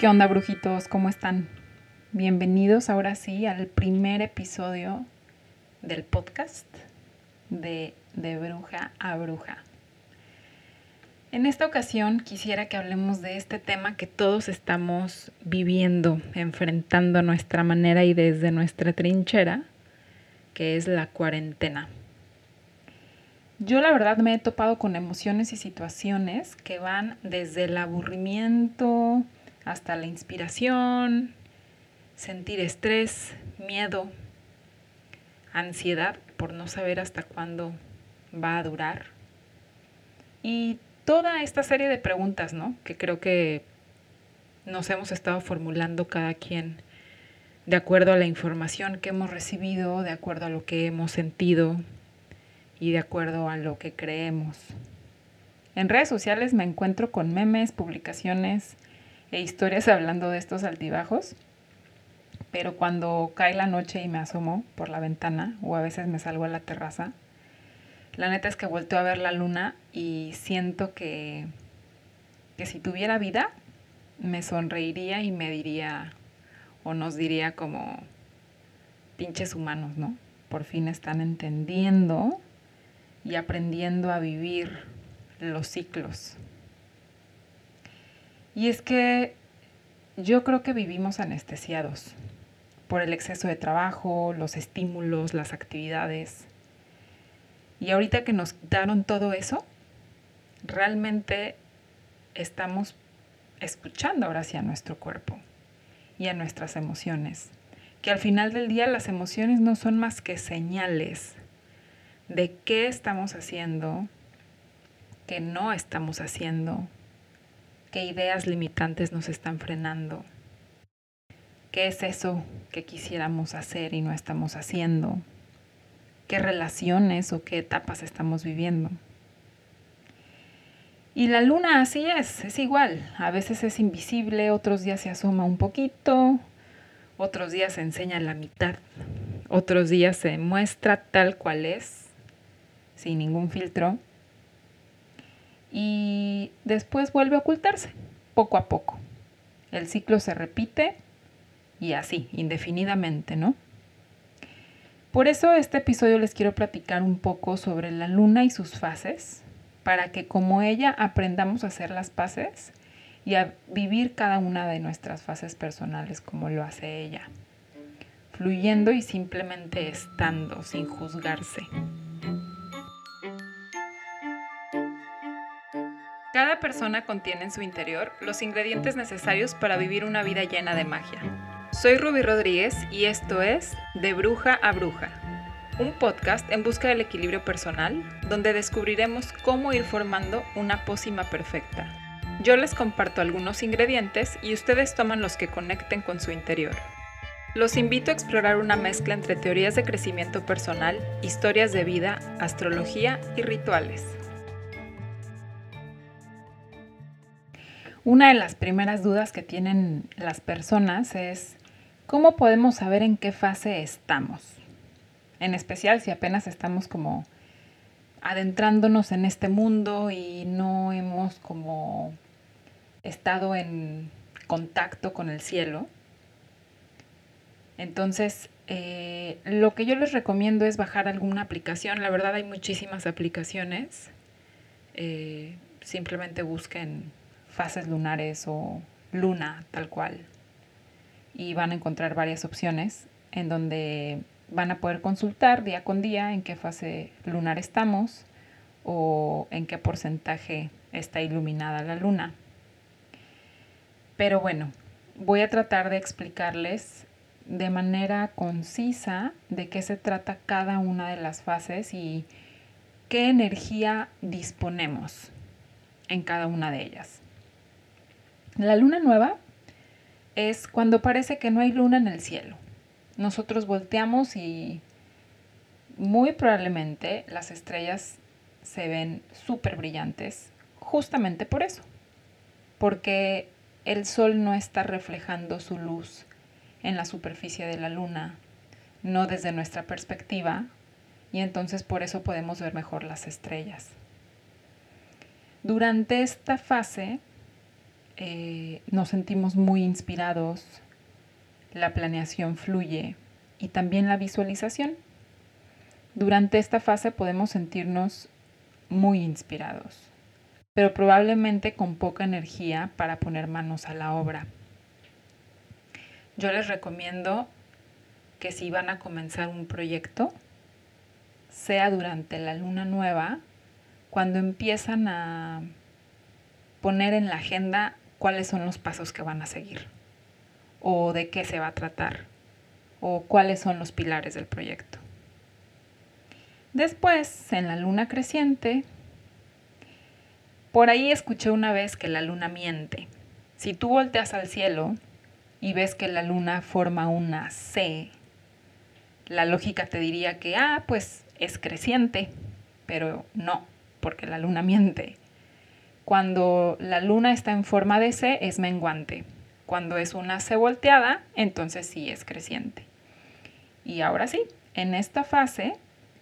¿Qué onda, brujitos? ¿Cómo están? Bienvenidos ahora sí al primer episodio del podcast de De Bruja a Bruja. En esta ocasión quisiera que hablemos de este tema que todos estamos viviendo, enfrentando a nuestra manera y desde nuestra trinchera, que es la cuarentena. Yo la verdad me he topado con emociones y situaciones que van desde el aburrimiento hasta la inspiración, sentir estrés, miedo, ansiedad por no saber hasta cuándo va a durar. Y toda esta serie de preguntas, ¿no? Que creo que nos hemos estado formulando cada quien de acuerdo a la información que hemos recibido, de acuerdo a lo que hemos sentido, y de acuerdo a lo que creemos. En redes sociales me encuentro con memes, publicaciones e historias hablando de estos altibajos, pero cuando cae la noche y me asomo por la ventana o a veces me salgo a la terraza, la neta es que vuelto a ver la luna y siento que, que si tuviera vida, me sonreiría y me diría o nos diría como pinches humanos, ¿no? Por fin están entendiendo y aprendiendo a vivir los ciclos. Y es que yo creo que vivimos anestesiados por el exceso de trabajo, los estímulos, las actividades. Y ahorita que nos quitaron todo eso, realmente estamos escuchando ahora sí a nuestro cuerpo y a nuestras emociones. Que al final del día las emociones no son más que señales de qué estamos haciendo, qué no estamos haciendo, qué ideas limitantes nos están frenando, qué es eso que quisiéramos hacer y no estamos haciendo, qué relaciones o qué etapas estamos viviendo. Y la luna así es, es igual. A veces es invisible, otros días se asoma un poquito, otros días se enseña la mitad, otros días se muestra tal cual es sin ningún filtro. Y después vuelve a ocultarse, poco a poco. El ciclo se repite y así, indefinidamente, ¿no? Por eso este episodio les quiero platicar un poco sobre la luna y sus fases, para que como ella aprendamos a hacer las paces y a vivir cada una de nuestras fases personales como lo hace ella, fluyendo y simplemente estando sin juzgarse. Persona contiene en su interior los ingredientes necesarios para vivir una vida llena de magia. Soy Ruby Rodríguez y esto es De Bruja a Bruja, un podcast en busca del equilibrio personal donde descubriremos cómo ir formando una pócima perfecta. Yo les comparto algunos ingredientes y ustedes toman los que conecten con su interior. Los invito a explorar una mezcla entre teorías de crecimiento personal, historias de vida, astrología y rituales. Una de las primeras dudas que tienen las personas es cómo podemos saber en qué fase estamos. En especial si apenas estamos como adentrándonos en este mundo y no hemos como estado en contacto con el cielo. Entonces, eh, lo que yo les recomiendo es bajar alguna aplicación. La verdad hay muchísimas aplicaciones. Eh, simplemente busquen fases lunares o luna tal cual. Y van a encontrar varias opciones en donde van a poder consultar día con día en qué fase lunar estamos o en qué porcentaje está iluminada la luna. Pero bueno, voy a tratar de explicarles de manera concisa de qué se trata cada una de las fases y qué energía disponemos en cada una de ellas. La luna nueva es cuando parece que no hay luna en el cielo. Nosotros volteamos y muy probablemente las estrellas se ven súper brillantes justamente por eso, porque el sol no está reflejando su luz en la superficie de la luna, no desde nuestra perspectiva, y entonces por eso podemos ver mejor las estrellas. Durante esta fase eh, nos sentimos muy inspirados, la planeación fluye y también la visualización. Durante esta fase podemos sentirnos muy inspirados, pero probablemente con poca energía para poner manos a la obra. Yo les recomiendo que si van a comenzar un proyecto, sea durante la luna nueva, cuando empiezan a poner en la agenda cuáles son los pasos que van a seguir, o de qué se va a tratar, o cuáles son los pilares del proyecto. Después, en la luna creciente, por ahí escuché una vez que la luna miente. Si tú volteas al cielo y ves que la luna forma una C, la lógica te diría que, ah, pues es creciente, pero no, porque la luna miente. Cuando la luna está en forma de C es menguante. Cuando es una C volteada, entonces sí es creciente. Y ahora sí, en esta fase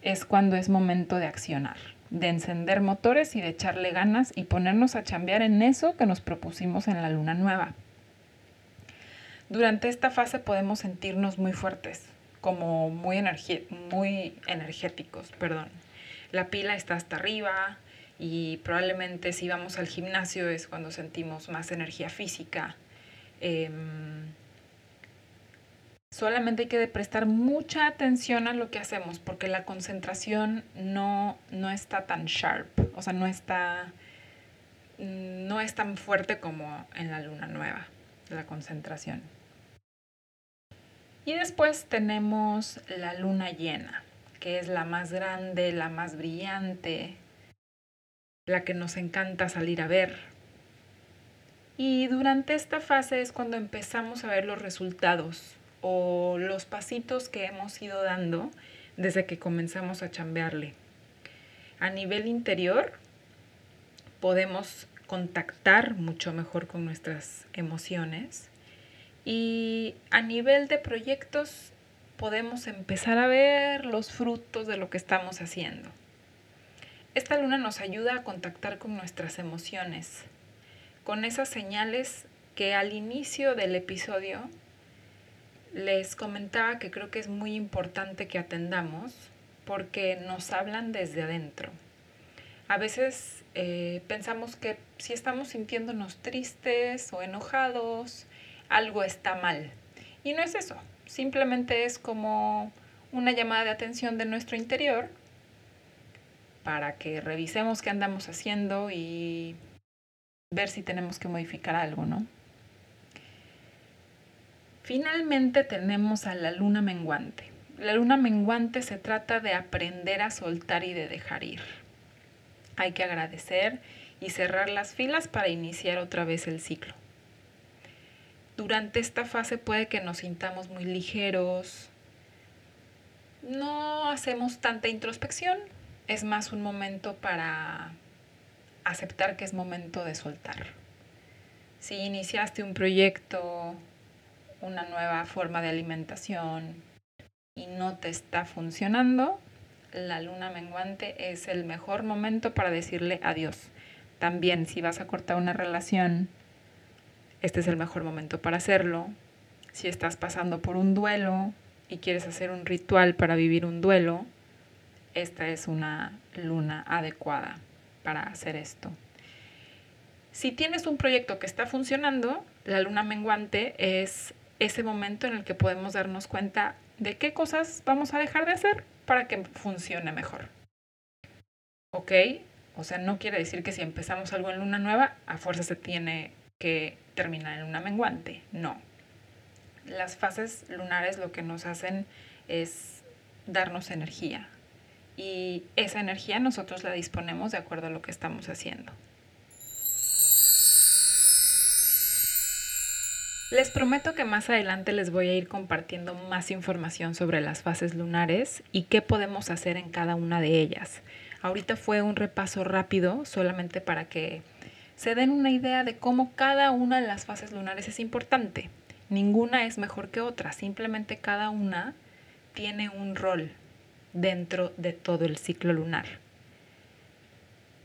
es cuando es momento de accionar, de encender motores y de echarle ganas y ponernos a chambear en eso que nos propusimos en la luna nueva. Durante esta fase podemos sentirnos muy fuertes, como muy, muy energéticos, perdón. La pila está hasta arriba y probablemente si vamos al gimnasio es cuando sentimos más energía física. Em, Solamente hay que prestar mucha atención a lo que hacemos porque la concentración no, no está tan sharp, o sea, no está, no es tan fuerte como en la luna nueva, la concentración. Y después tenemos la luna llena, que es la más grande, la más brillante, la que nos encanta salir a ver. Y durante esta fase es cuando empezamos a ver los resultados o los pasitos que hemos ido dando desde que comenzamos a chambearle. A nivel interior podemos contactar mucho mejor con nuestras emociones y a nivel de proyectos podemos empezar a ver los frutos de lo que estamos haciendo. Esta luna nos ayuda a contactar con nuestras emociones, con esas señales que al inicio del episodio les comentaba que creo que es muy importante que atendamos porque nos hablan desde adentro. A veces eh, pensamos que si estamos sintiéndonos tristes o enojados, algo está mal. Y no es eso, simplemente es como una llamada de atención de nuestro interior para que revisemos qué andamos haciendo y ver si tenemos que modificar algo, ¿no? Finalmente tenemos a la luna menguante. La luna menguante se trata de aprender a soltar y de dejar ir. Hay que agradecer y cerrar las filas para iniciar otra vez el ciclo. Durante esta fase puede que nos sintamos muy ligeros, no hacemos tanta introspección, es más un momento para aceptar que es momento de soltar. Si iniciaste un proyecto una nueva forma de alimentación y no te está funcionando, la luna menguante es el mejor momento para decirle adiós. También si vas a cortar una relación, este es el mejor momento para hacerlo. Si estás pasando por un duelo y quieres hacer un ritual para vivir un duelo, esta es una luna adecuada para hacer esto. Si tienes un proyecto que está funcionando, la luna menguante es ese momento en el que podemos darnos cuenta de qué cosas vamos a dejar de hacer para que funcione mejor. ¿Ok? O sea, no quiere decir que si empezamos algo en luna nueva, a fuerza se tiene que terminar en luna menguante. No. Las fases lunares lo que nos hacen es darnos energía. Y esa energía nosotros la disponemos de acuerdo a lo que estamos haciendo. Les prometo que más adelante les voy a ir compartiendo más información sobre las fases lunares y qué podemos hacer en cada una de ellas. Ahorita fue un repaso rápido solamente para que se den una idea de cómo cada una de las fases lunares es importante. Ninguna es mejor que otra, simplemente cada una tiene un rol dentro de todo el ciclo lunar.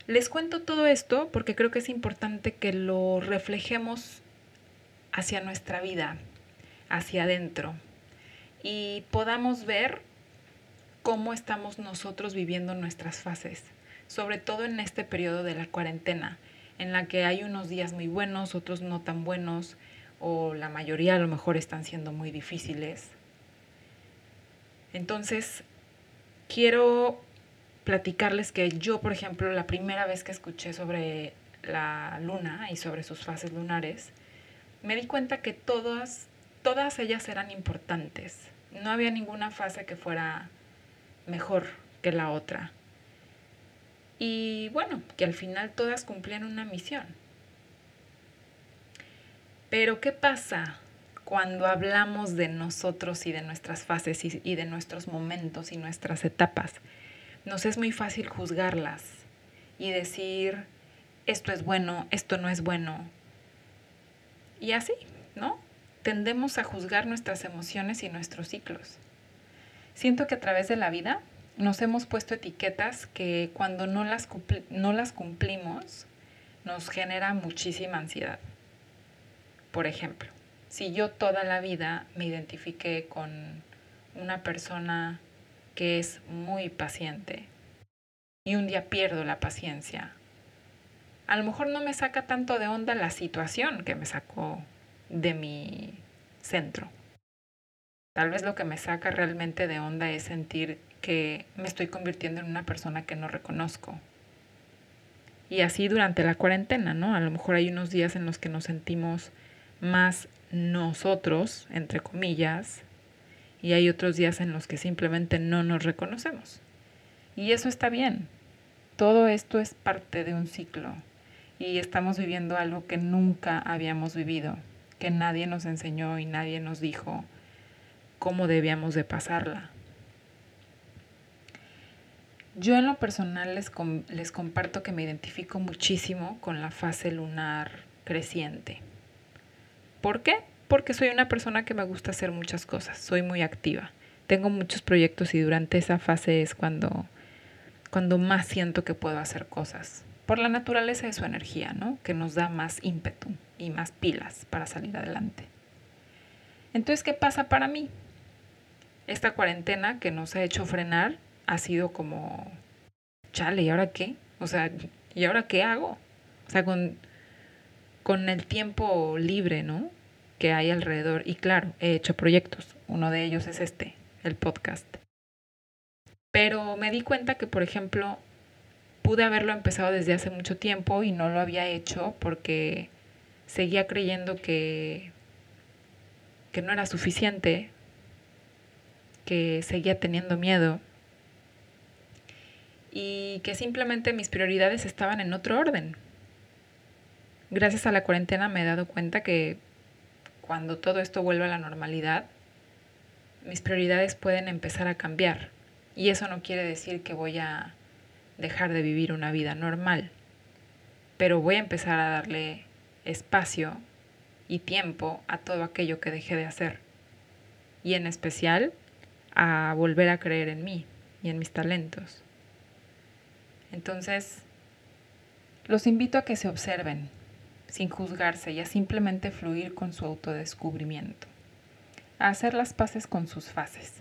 Les cuento todo esto porque creo que es importante que lo reflejemos hacia nuestra vida, hacia adentro, y podamos ver cómo estamos nosotros viviendo nuestras fases, sobre todo en este periodo de la cuarentena, en la que hay unos días muy buenos, otros no tan buenos, o la mayoría a lo mejor están siendo muy difíciles. Entonces, quiero platicarles que yo, por ejemplo, la primera vez que escuché sobre la luna y sobre sus fases lunares, me di cuenta que todas, todas ellas eran importantes. No había ninguna fase que fuera mejor que la otra. Y bueno, que al final todas cumplían una misión. Pero ¿qué pasa cuando hablamos de nosotros y de nuestras fases y, de nuestros momentos y nuestras etapas? Nos es muy fácil juzgarlas y decir, esto es bueno, esto no es bueno. Y así, ¿no? Tendemos a juzgar nuestras emociones y nuestros ciclos. Siento que a través de la vida nos hemos puesto etiquetas que cuando no las, no las cumplimos nos genera muchísima ansiedad. Por ejemplo, si yo toda la vida me identifiqué con una persona que es muy paciente y un día pierdo la paciencia, a lo mejor no me saca tanto de onda la situación que me sacó de mi centro. Tal vez lo que me saca realmente de onda es sentir que me estoy convirtiendo en una persona que no reconozco. Y así durante la cuarentena, ¿no? A lo mejor hay unos días en los que nos sentimos más nosotros, entre comillas, y hay otros días en los que simplemente no nos reconocemos. Y eso está bien. Todo esto es parte de un ciclo y estamos viviendo algo que nunca habíamos vivido, que nadie nos enseñó y nadie nos dijo cómo debíamos de pasarla. Yo en lo personal les, les comparto que me identifico muchísimo con la fase lunar creciente. ¿Por qué? Porque soy una persona que me gusta hacer muchas cosas, soy muy activa, tengo muchos proyectos y durante esa fase es cuando, cuando más siento que puedo hacer cosas, por la naturaleza de su energía, ¿no? Que nos da más ímpetu y más pilas para salir adelante. Entonces, ¿qué pasa para mí? Esta cuarentena que nos ha hecho frenar ha sido como, chale, ¿y ahora qué? O sea, ¿y ahora qué hago? O sea, con con el tiempo libre, ¿no? Que hay alrededor. Y claro, he hecho proyectos. Uno de ellos es este, el podcast. Pero me di cuenta que, por ejemplo, pude haberlo empezado desde hace mucho tiempo y no lo había hecho porque seguía creyendo que, que no era suficiente, que seguía teniendo miedo y que simplemente mis prioridades estaban en otro orden gracias a la cuarentena me he dado cuenta que cuando todo esto vuelva a la normalidad, mis prioridades pueden empezar a cambiar. Y eso no quiere decir que voy a dejar de vivir una vida normal, pero voy a empezar a darle espacio y tiempo a todo aquello que dejé de hacer. Y en especial a volver a creer en mí y en mis talentos. Entonces, los invito a que se observen, sin juzgarse y a simplemente fluir con su autodescubrimiento, a hacer las paces con sus fases,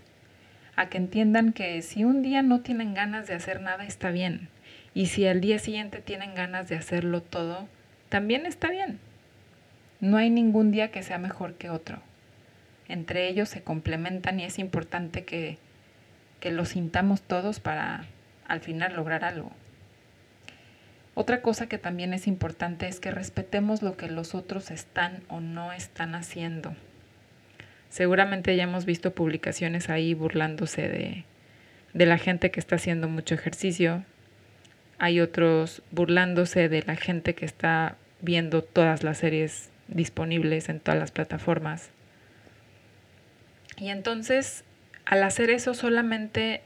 a que entiendan que si un día no tienen ganas de hacer nada está bien, y si al día siguiente tienen ganas de hacerlo todo, también está bien. No hay ningún día que sea mejor que otro. Entre ellos se complementan y es importante que, que lo sintamos todos para al final lograr algo. Otra cosa que también es importante es que respetemos lo que los otros están o no están haciendo. Seguramente ya hemos visto publicaciones ahí burlándose de, de la gente que está haciendo mucho ejercicio. Hay otros burlándose de la gente que está viendo todas las series disponibles en todas las plataformas. Y entonces, al hacer eso solamente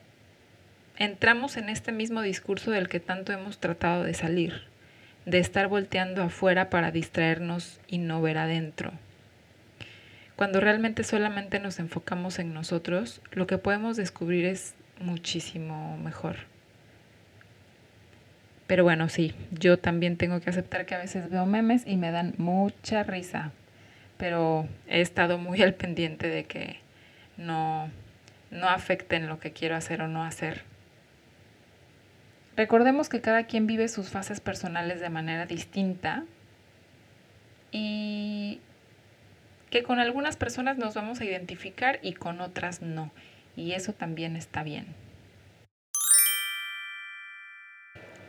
entramos en este mismo discurso del que tanto hemos tratado de salir, de estar volteando afuera para distraernos y no ver adentro. Cuando realmente solamente nos enfocamos en nosotros, lo que podemos descubrir es muchísimo mejor. Pero bueno, sí, yo también tengo que aceptar que a veces veo memes y me dan mucha risa. Pero he estado muy al pendiente de que no, no afecten lo que quiero hacer o no hacer. Recordemos que cada quien vive sus fases personales de manera distinta y que con algunas personas nos vamos a identificar y con otras no. Y eso también está bien.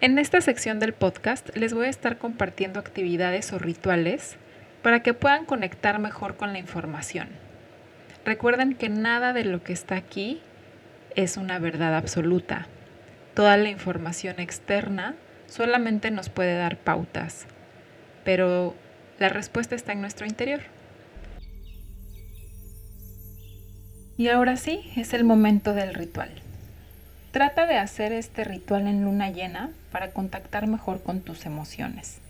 En esta sección del podcast les voy a estar compartiendo actividades o rituales para que puedan conectar mejor con la información. Recuerden que nada de lo que está aquí es una verdad absoluta. Toda la información externa solamente nos puede dar pautas, pero la respuesta está en nuestro interior. Y ahora sí, es el momento del ritual. Trata de hacer este ritual en luna llena para contactar mejor con tus emociones.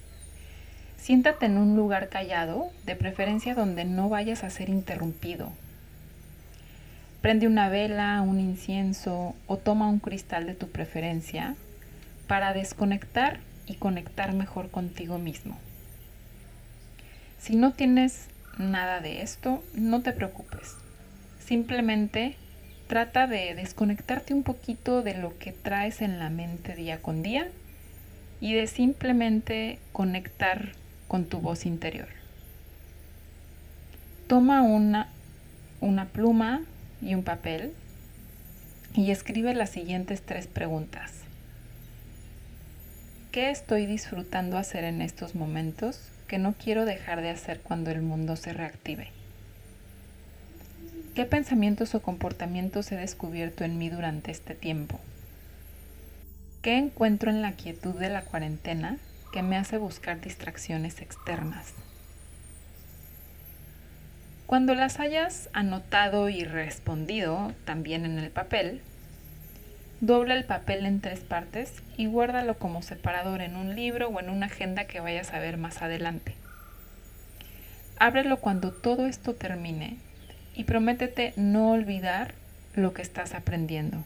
Siéntate en un lugar callado, de preferencia donde no vayas a ser interrumpido. Prende una vela, un incienso o toma un cristal de tu preferencia para desconectar y conectar mejor contigo mismo. Si no tienes nada de esto, no te preocupes. Simplemente trata de desconectarte un poquito de lo que traes en la mente día con día y de simplemente conectar con tu voz interior. Toma una, una pluma y un papel y escribe las siguientes tres preguntas. ¿Qué estoy disfrutando hacer en estos momentos que no quiero dejar de hacer cuando el mundo se reactive? ¿Qué pensamientos o comportamientos he descubierto en mí durante este tiempo? ¿Qué encuentro en la quietud de la cuarentena que me hace buscar distracciones externas? Cuando las hayas anotado y respondido también en el papel, dobla el papel en tres partes y guárdalo como separador en un libro o en una agenda que vayas a ver más adelante. Ábrelo cuando todo esto termine y prométete no olvidar lo que estás aprendiendo.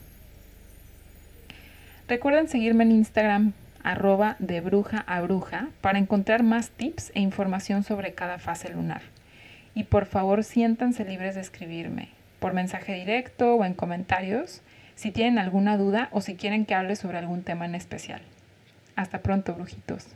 Recuerden seguirme en Instagram arroba de bruja a bruja para encontrar más tips e información sobre cada fase lunar. Y por favor siéntanse libres de escribirme por mensaje directo o en comentarios si tienen alguna duda o si quieren que hable sobre algún tema en especial. Hasta pronto, brujitos.